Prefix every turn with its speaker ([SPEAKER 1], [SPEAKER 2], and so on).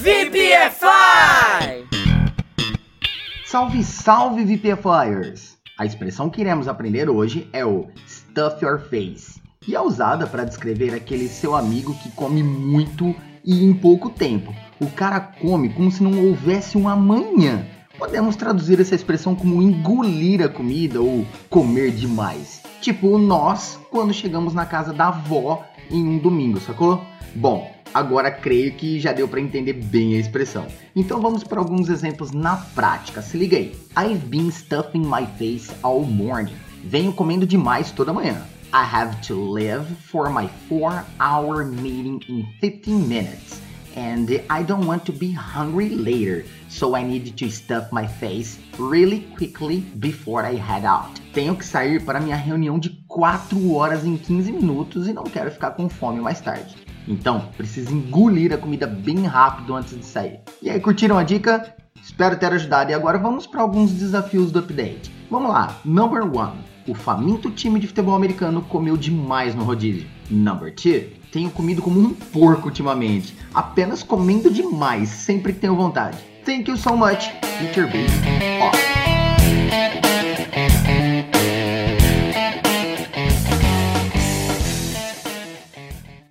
[SPEAKER 1] VPFI!
[SPEAKER 2] Salve, salve VPFIers! A expressão que iremos aprender hoje é o stuff your face e é usada para descrever aquele seu amigo que come muito e em pouco tempo. O cara come como se não houvesse um amanhã. Podemos traduzir essa expressão como engolir a comida ou comer demais. Tipo nós quando chegamos na casa da avó em um domingo, sacou? Bom, Agora creio que já deu para entender bem a expressão. Então vamos para alguns exemplos na prática. Se liga aí. I've been stuffing my face all morning. Venho comendo demais toda manhã. I have to leave for my 4-hour meeting in 15 minutes. And I don't want to be hungry later, so I need to stuff my face really quickly before I head out. Tenho que sair para minha reunião de 4 horas em 15 minutos e não quero ficar com fome mais tarde. Então, precisa engolir a comida bem rápido antes de sair. E aí, curtiram a dica? Espero ter ajudado e agora vamos para alguns desafios do update. Vamos lá, number one. O faminto time de futebol americano comeu demais no rodízio. Number two. Tenho comido como um porco ultimamente, apenas comendo demais sempre que tenho vontade. Thank you so much, Mr. Beast. Off.